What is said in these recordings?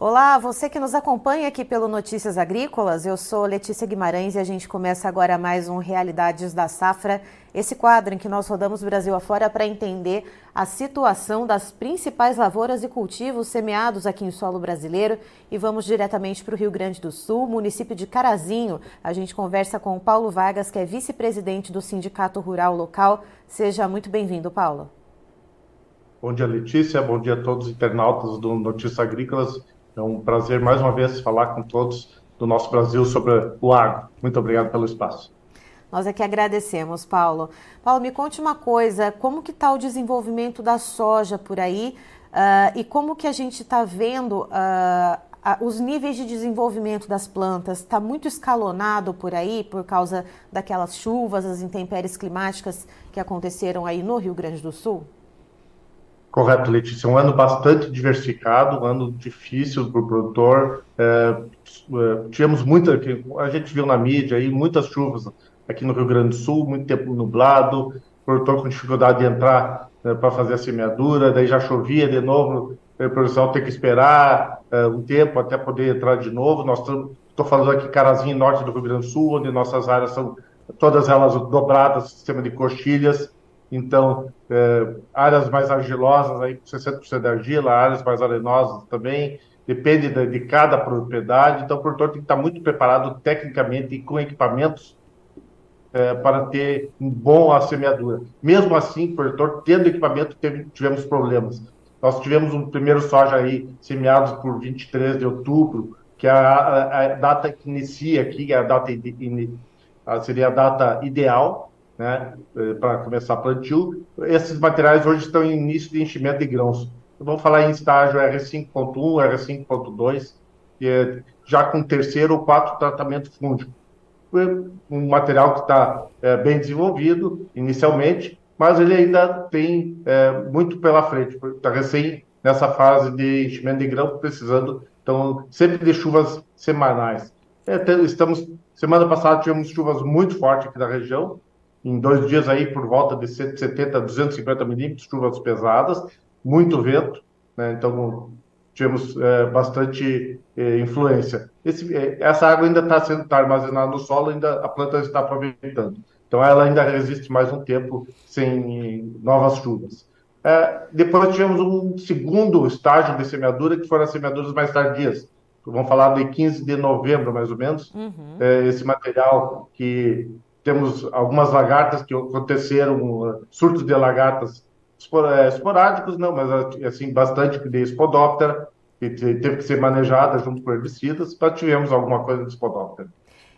Olá, você que nos acompanha aqui pelo Notícias Agrícolas, eu sou Letícia Guimarães e a gente começa agora mais um Realidades da Safra, esse quadro em que nós rodamos Brasil afora para entender a situação das principais lavouras e cultivos semeados aqui em solo brasileiro e vamos diretamente para o Rio Grande do Sul, município de Carazinho. A gente conversa com o Paulo Vargas, que é vice-presidente do Sindicato Rural Local. Seja muito bem-vindo, Paulo. Bom dia, Letícia. Bom dia a todos os internautas do Notícias Agrícolas é um prazer mais uma vez falar com todos do nosso Brasil sobre o agro. Muito obrigado pelo espaço. Nós é que agradecemos, Paulo. Paulo, me conte uma coisa, como que está o desenvolvimento da soja por aí uh, e como que a gente está vendo uh, os níveis de desenvolvimento das plantas? Está muito escalonado por aí por causa daquelas chuvas, as intempéries climáticas que aconteceram aí no Rio Grande do Sul? Correto, Letícia. Um ano bastante diversificado, um ano difícil para o produtor. É, é, tivemos muita, a gente viu na mídia aí, muitas chuvas aqui no Rio Grande do Sul, muito tempo nublado, produtor com dificuldade de entrar é, para fazer a semeadura, daí já chovia de novo, o produtor tem que esperar é, um tempo até poder entrar de novo. Nós estou falando aqui Carazinho, norte do Rio Grande do Sul, onde nossas áreas são todas elas dobradas, sistema de coxilhas. Então, é, áreas mais argilosas, aí com 60% de argila, áreas mais arenosas também, depende de, de, cada propriedade. Então, o produtor tem que estar muito preparado tecnicamente e com equipamentos é, para ter um bom a semeadura. Mesmo assim, o produtor tendo equipamento, teve, tivemos problemas. Nós tivemos um primeiro soja aí semeado por 23 de outubro, que é a, a, a data que inicia aqui, é a data seria a data ideal, né, eh, para começar plantio. Esses materiais hoje estão em início de enchimento de grãos. Vamos falar em estágio R5.1, R5.2, é já com terceiro ou quarto tratamento fúngico. Um material que está é, bem desenvolvido inicialmente, mas ele ainda tem é, muito pela frente, está recém nessa fase de enchimento de grão, precisando então sempre de chuvas semanais. É, estamos semana passada tivemos chuvas muito fortes aqui na região, em dois dias aí por volta de 170 a 250 milímetros, chuvas pesadas, muito vento, né? então tivemos é, bastante é, influência. Esse, é, essa água ainda está sendo tá armazenada no solo, ainda a planta está aproveitando. Então ela ainda resiste mais um tempo sem novas chuvas. É, depois tivemos um segundo estágio de semeadura, que foram as semeaduras mais tardias. Vamos falar de 15 de novembro, mais ou menos. Uhum. É, esse material que temos algumas lagartas que aconteceram, surtos de lagartas é, esporádicos, não, mas assim, bastante de espodóptera, que teve que ser manejada junto com herbicidas, para tivemos alguma coisa de espodóptera.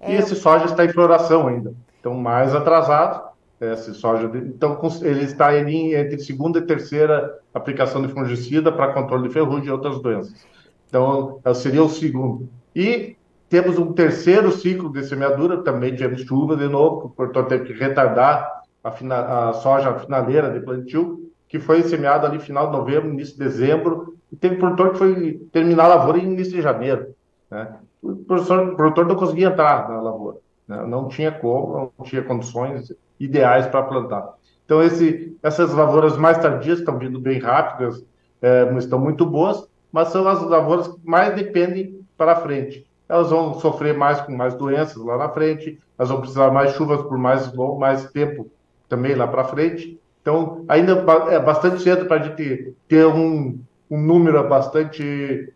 É... E esse soja está em floração ainda, então mais atrasado, esse soja, então ele está entre segunda e terceira aplicação de fungicida para controle de ferrugem e outras doenças. Então, seria o segundo. E temos um terceiro ciclo de semeadura, também tivemos chuva de novo, o produtor teve que retardar a, fina, a soja finaleira de plantio, que foi semeada ali final de novembro, início de dezembro, e teve produtor que foi terminar a lavoura em início de janeiro. Né? O, produtor, o produtor não conseguia entrar na lavoura, né? não tinha como, não tinha condições ideais para plantar. Então, esse, essas lavouras mais tardias estão vindo bem rápidas, é, estão muito boas, mas são as lavouras que mais dependem para frente elas vão sofrer mais com mais doenças lá na frente, elas vão precisar mais chuvas por mais longo, mais tempo também lá para frente. Então, ainda é bastante cedo para a gente ter um, um número bastante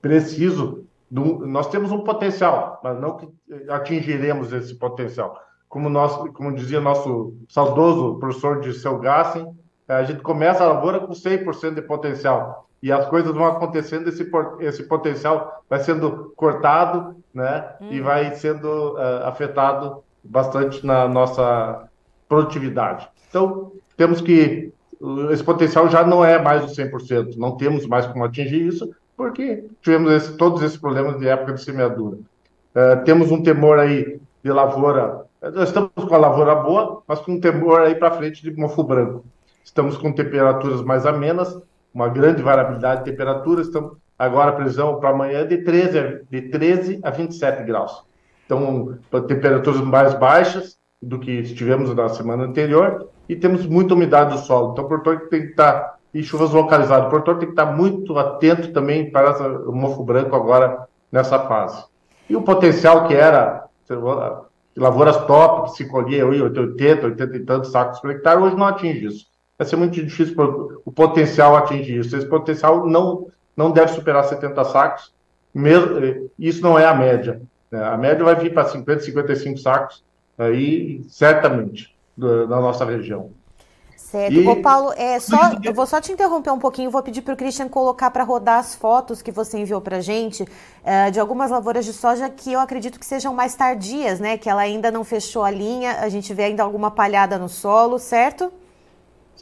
preciso. Do, nós temos um potencial, mas não que atingiremos esse potencial. Como, nós, como dizia nosso saudoso professor de Seu Gassen, a gente começa a lavoura com 100% de potencial e as coisas vão acontecendo, esse, esse potencial vai sendo cortado, né? Hum. E uhum. vai sendo uh, afetado bastante na nossa produtividade. Então, temos que. Esse potencial já não é mais o 100%, não temos mais como atingir isso, porque tivemos esse, todos esses problemas de época de semeadura. Uh, temos um temor aí de lavoura. Nós estamos com a lavoura boa, mas com um temor aí para frente de mofo branco. Estamos com temperaturas mais amenas, uma grande variabilidade de temperaturas. Estamos agora a previsão para amanhã é de 13, a, de 13 a 27 graus. Então, temperaturas mais baixas do que estivemos na semana anterior e temos muita umidade do solo. Então, o produtor tem que estar e chuvas localizadas. O produtor tem que estar muito atento também para o mofo branco agora nessa fase. E o potencial que era lavouras top, que se colhia 80, 80 e tantos sacos por hectare, hoje não atinge isso. Vai ser muito difícil o potencial atingir isso. Esse potencial não, não deve superar 70 sacos, mesmo, eh, isso não é a média. Né? A média vai vir para 50, 55 sacos, aí certamente, na nossa região. Certo. E... Ô, Paulo, é só, eu vou só te interromper um pouquinho, vou pedir para o Christian colocar para rodar as fotos que você enviou para a gente uh, de algumas lavouras de soja que eu acredito que sejam mais tardias, né? Que ela ainda não fechou a linha, a gente vê ainda alguma palhada no solo, certo?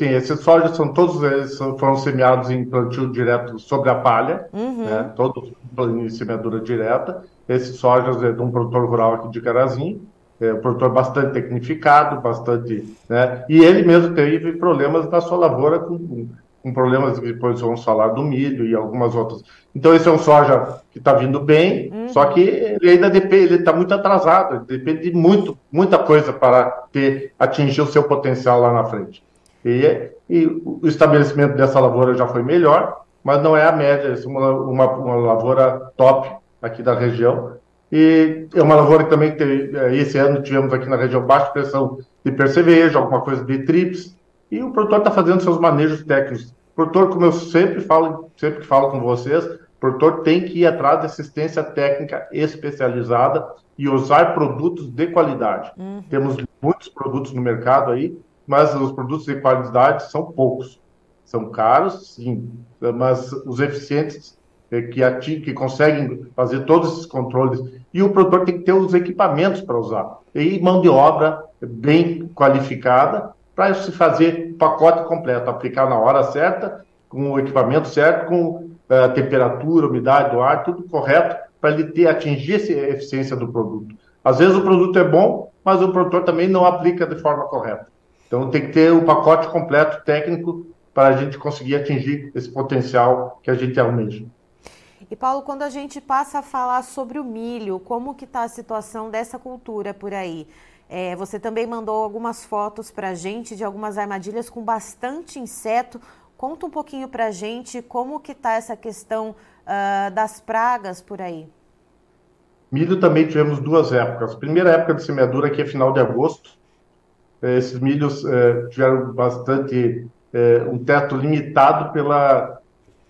Sim, esses sojas são todos eles foram semeados em plantio direto sobre a palha, uhum. né? Todos em semeadura direta. Esses sojas é de um produtor rural aqui de Carazinho é um produtor bastante tecnificado, bastante, né? E ele mesmo teve problemas na sua lavoura com, com problemas depois vamos falar do milho e algumas outras. Então esse é um soja que está vindo bem, uhum. só que ele ainda depende, ele está muito atrasado, depende de muito, muita coisa para ter atingir o seu potencial lá na frente. E, e o estabelecimento dessa lavoura já foi melhor, mas não é a média, é uma, uma, uma lavoura top aqui da região. E é uma lavoura que também tem, é, esse ano tivemos aqui na região baixa pressão de percevejo, alguma coisa de trips, e o produtor está fazendo seus manejos técnicos. O produtor, como eu sempre falo, sempre que falo com vocês, o produtor tem que ir atrás de assistência técnica especializada e usar produtos de qualidade. Uhum. Temos muitos produtos no mercado aí, mas os produtos de qualidade são poucos. São caros, sim, mas os eficientes é, que, ating, que conseguem fazer todos esses controles. E o produtor tem que ter os equipamentos para usar. E mão de obra bem qualificada para se fazer pacote completo, aplicar na hora certa, com o equipamento certo, com a uh, temperatura, umidade do ar, tudo correto, para ele ter, atingir essa eficiência do produto. Às vezes o produto é bom, mas o produtor também não aplica de forma correta. Então tem que ter o pacote completo técnico para a gente conseguir atingir esse potencial que a gente almeja. E Paulo, quando a gente passa a falar sobre o milho, como que está a situação dessa cultura por aí? É, você também mandou algumas fotos para a gente de algumas armadilhas com bastante inseto. Conta um pouquinho para a gente como que está essa questão uh, das pragas por aí. Milho também tivemos duas épocas. Primeira época de semeadura, que é final de agosto. É, esses milhos é, tiveram bastante é, um teto limitado pela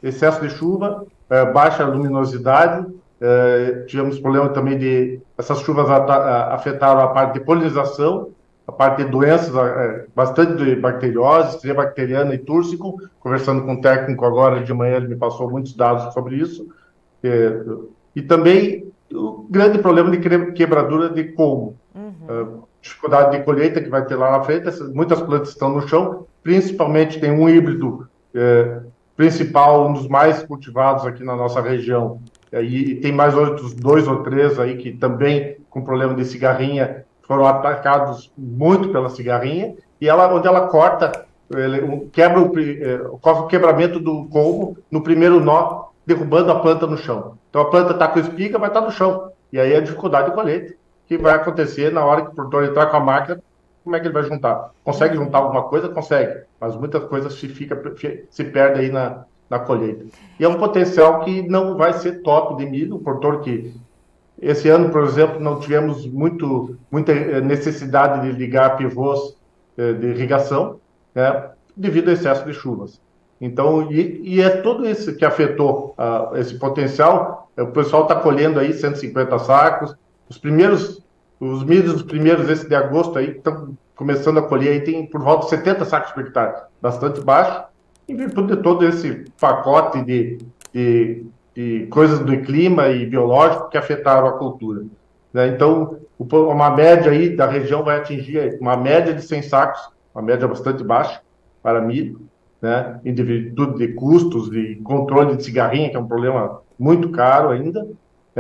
excesso de chuva baixa luminosidade, tivemos problema também de essas chuvas afetaram a parte de polinização, a parte de doenças, bastante de bacteriose, estria bacteriana e túrcico. Conversando com o técnico agora de manhã, ele me passou muitos dados sobre isso. E também o grande problema de quebradura de colmo. Uhum. É, dificuldade de colheita que vai ter lá na frente, muitas plantas estão no chão, principalmente tem um híbrido é, principal, um dos mais cultivados aqui na nossa região. E, tem mais outros dois ou três aí que também com problema de cigarrinha foram atacados muito pela cigarrinha e ela onde ela corta ele, quebra o, é, o quebramento do colmo no primeiro nó derrubando a planta no chão. Então a planta está com espiga vai estar tá no chão. E aí é a dificuldade de colheita que vai acontecer na hora que o produtor entrar com a máquina como é que ele vai juntar? Consegue juntar alguma coisa? Consegue, mas muitas coisas se, fica, se perde aí na, na colheita. E é um potencial que não vai ser top de milho, o produtor que esse ano, por exemplo, não tivemos muito, muita eh, necessidade de ligar pivôs eh, de irrigação, né, devido ao excesso de chuvas. Então, e, e é tudo isso que afetou uh, esse potencial. O pessoal está colhendo aí 150 sacos. Os primeiros os milhos, os primeiros, esse de agosto aí, estão começando a colher, aí tem por volta de 70 sacos por hectare, bastante baixo, em virtude de todo esse pacote de, de, de coisas do clima e biológico que afetaram a cultura. Né? Então, uma média aí da região vai atingir uma média de 100 sacos, uma média bastante baixa para milho, né? em virtude de custos, de controle de cigarrinha, que é um problema muito caro ainda.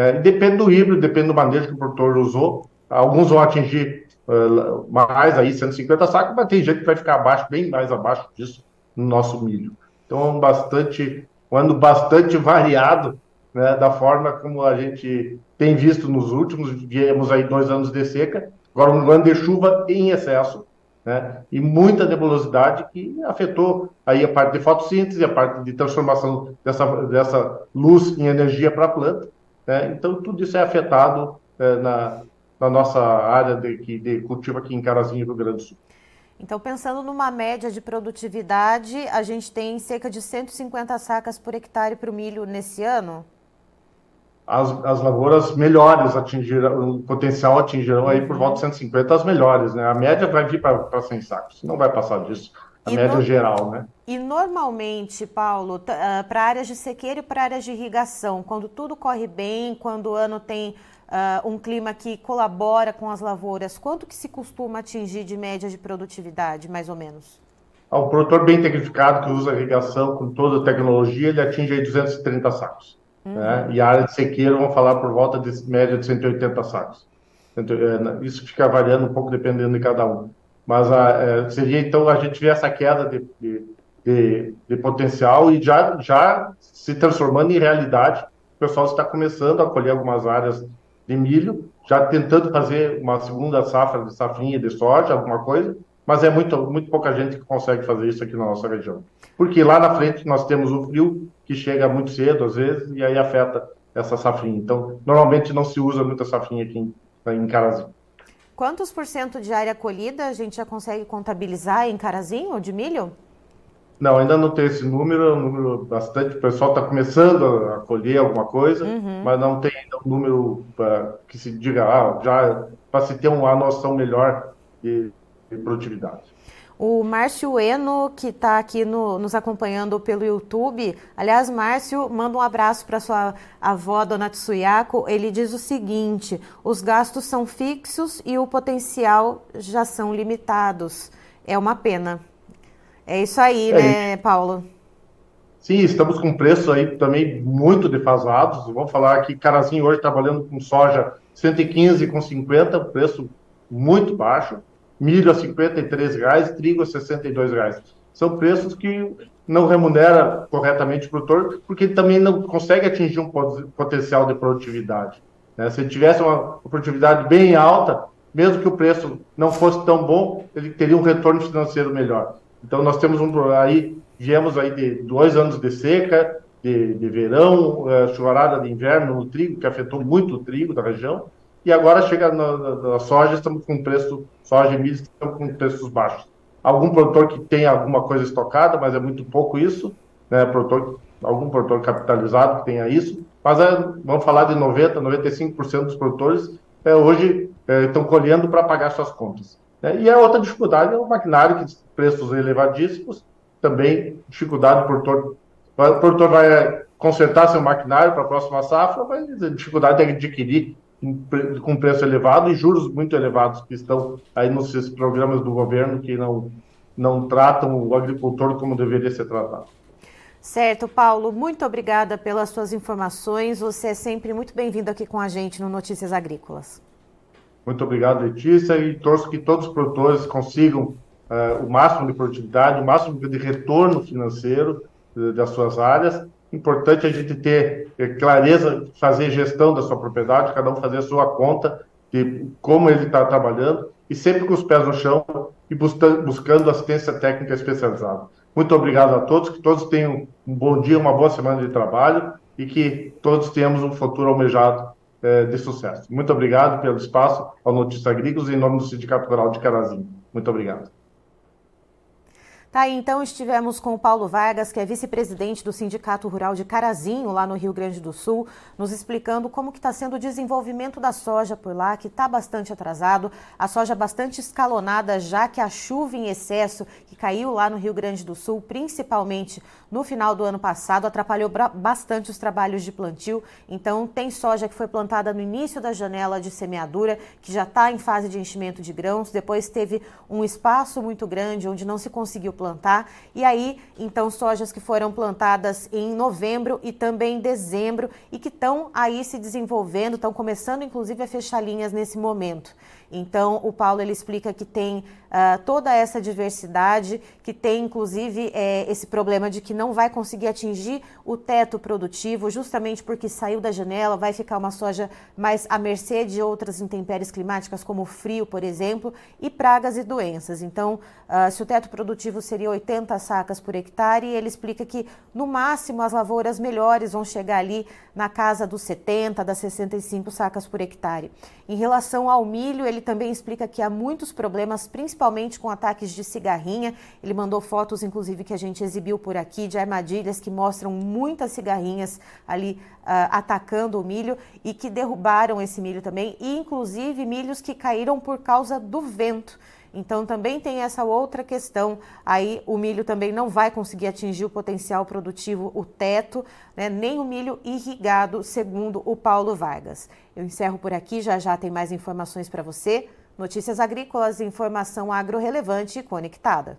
É, depende do híbrido, depende do manejo que o produtor usou, Alguns vão atingir uh, mais aí, 150 sacos, mas tem gente que vai ficar abaixo, bem mais abaixo disso no nosso milho. Então, bastante, um ano bastante variado, né, da forma como a gente tem visto nos últimos, viemos aí dois anos de seca, agora um ano de chuva em excesso, né? E muita nebulosidade que afetou aí a parte de fotossíntese, a parte de transformação dessa, dessa luz em energia para a planta. Né? Então, tudo isso é afetado é, na, na nossa área de, de cultivo aqui em Carazinho, Rio Grande do Sul. Então, pensando numa média de produtividade, a gente tem cerca de 150 sacas por hectare para o milho nesse ano? As, as lavouras melhores atingirão, o potencial atingirão aí por volta de 150 as melhores, né? A média vai vir para 100 sacos, não vai passar disso, a e média no... geral, né? E normalmente, Paulo, ah, para áreas de sequeiro e para áreas de irrigação, quando tudo corre bem, quando o ano tem uh, um clima que colabora com as lavouras, quanto que se costuma atingir de média de produtividade, mais ou menos? O produtor bem tecnificado, que usa irrigação com toda a tecnologia, ele atinge aí 230 sacos. Uhum. Né? E a área de sequeiro, vamos falar por volta de média de 180 sacos. É, isso fica variando um pouco dependendo de cada um. Mas a, é, seria então a gente ver essa queda de, de, de, de potencial e já, já se transformando em realidade. O pessoal está começando a colher algumas áreas de milho, já tentando fazer uma segunda safra de safrinha de soja, alguma coisa, mas é muito, muito pouca gente que consegue fazer isso aqui na nossa região. Porque lá na frente nós temos o frio, que chega muito cedo às vezes, e aí afeta essa safrinha. Então, normalmente não se usa muita safrinha aqui em, em Carazinho. Quantos por cento de área colhida a gente já consegue contabilizar em Carazinho, de milho? Não, ainda não tem esse número, é um número bastante. O pessoal está começando a colher alguma coisa, uhum. mas não tem ainda um número pra, que se diga, ah, já para se ter uma noção melhor de, de produtividade. O Márcio Eno, que está aqui no, nos acompanhando pelo YouTube. Aliás, Márcio, manda um abraço para sua avó, Dona Tsuyako. Ele diz o seguinte: os gastos são fixos e o potencial já são limitados. É uma pena. É isso aí, é né, isso. Paulo? Sim, estamos com preços aí também muito defasados. Vamos falar que Carazinho hoje trabalhando com soja 115 com 50, preço muito baixo. Milho a 53 reais, trigo a 62 reais. São preços que não remunera corretamente o produtor, porque ele também não consegue atingir um potencial de produtividade. Né? Se ele tivesse uma produtividade bem alta, mesmo que o preço não fosse tão bom, ele teria um retorno financeiro melhor. Então nós temos um aí viemos aí de dois anos de seca, de, de verão, uh, chuvarada de inverno no trigo que afetou muito o trigo da região e agora chega na, na, na soja estamos com preço soja e milho estamos com preços baixos. Algum produtor que tem alguma coisa estocada, mas é muito pouco isso, né? Produtor, algum produtor capitalizado que tenha isso, mas é, vamos falar de 90, 95% dos produtores é, hoje é, estão colhendo para pagar suas contas. Né? E a outra dificuldade é o maquinário, que preços elevadíssimos, também dificuldade, o produtor, o produtor vai consertar seu maquinário para a próxima safra, mas dificuldade é adquirir com preço elevado e juros muito elevados que estão aí nos programas do governo que não, não tratam o agricultor como deveria ser tratado. Certo, Paulo, muito obrigada pelas suas informações. Você é sempre muito bem-vindo aqui com a gente no Notícias Agrícolas. Muito obrigado, Letícia, e torço que todos os produtores consigam uh, o máximo de produtividade, o máximo de retorno financeiro uh, das suas áreas. Importante a gente ter uh, clareza, fazer gestão da sua propriedade, cada um fazer a sua conta de como ele está trabalhando e sempre com os pés no chão e buscando, assistência técnica especializada. Muito obrigado a todos, que todos tenham um bom dia, uma boa semana de trabalho e que todos tenhamos um futuro almejado é, de sucesso. Muito obrigado pelo espaço ao Notícias Agrícolas em nome do Sindicato Rural de Carazinho. Muito obrigado. Tá então estivemos com o Paulo Vargas, que é vice-presidente do Sindicato Rural de Carazinho, lá no Rio Grande do Sul, nos explicando como que está sendo o desenvolvimento da soja por lá, que está bastante atrasado, a soja bastante escalonada, já que a chuva em excesso que caiu lá no Rio Grande do Sul, principalmente no final do ano passado, atrapalhou bastante os trabalhos de plantio. Então, tem soja que foi plantada no início da janela de semeadura, que já está em fase de enchimento de grãos, depois teve um espaço muito grande onde não se conseguiu plantar. E aí, então, sojas que foram plantadas em novembro e também em dezembro e que estão aí se desenvolvendo, estão começando inclusive a fechar linhas nesse momento. Então, o Paulo ele explica que tem uh, toda essa diversidade, que tem inclusive é, esse problema de que não vai conseguir atingir o teto produtivo, justamente porque saiu da janela, vai ficar uma soja mais à mercê de outras intempéries climáticas, como o frio, por exemplo, e pragas e doenças. Então, uh, se o teto produtivo seria 80 sacas por hectare, ele explica que no máximo as lavouras melhores vão chegar ali na casa dos 70, das 65 sacas por hectare. Em relação ao milho, ele também explica que há muitos problemas, principalmente com ataques de cigarrinha. Ele mandou fotos, inclusive, que a gente exibiu por aqui, de armadilhas que mostram muitas cigarrinhas ali uh, atacando o milho e que derrubaram esse milho também, e inclusive milhos que caíram por causa do vento. Então também tem essa outra questão. Aí o milho também não vai conseguir atingir o potencial produtivo, o teto, né? nem o milho irrigado, segundo o Paulo Vargas. Eu encerro por aqui, já já tem mais informações para você. Notícias agrícolas, informação agro-relevante e conectada.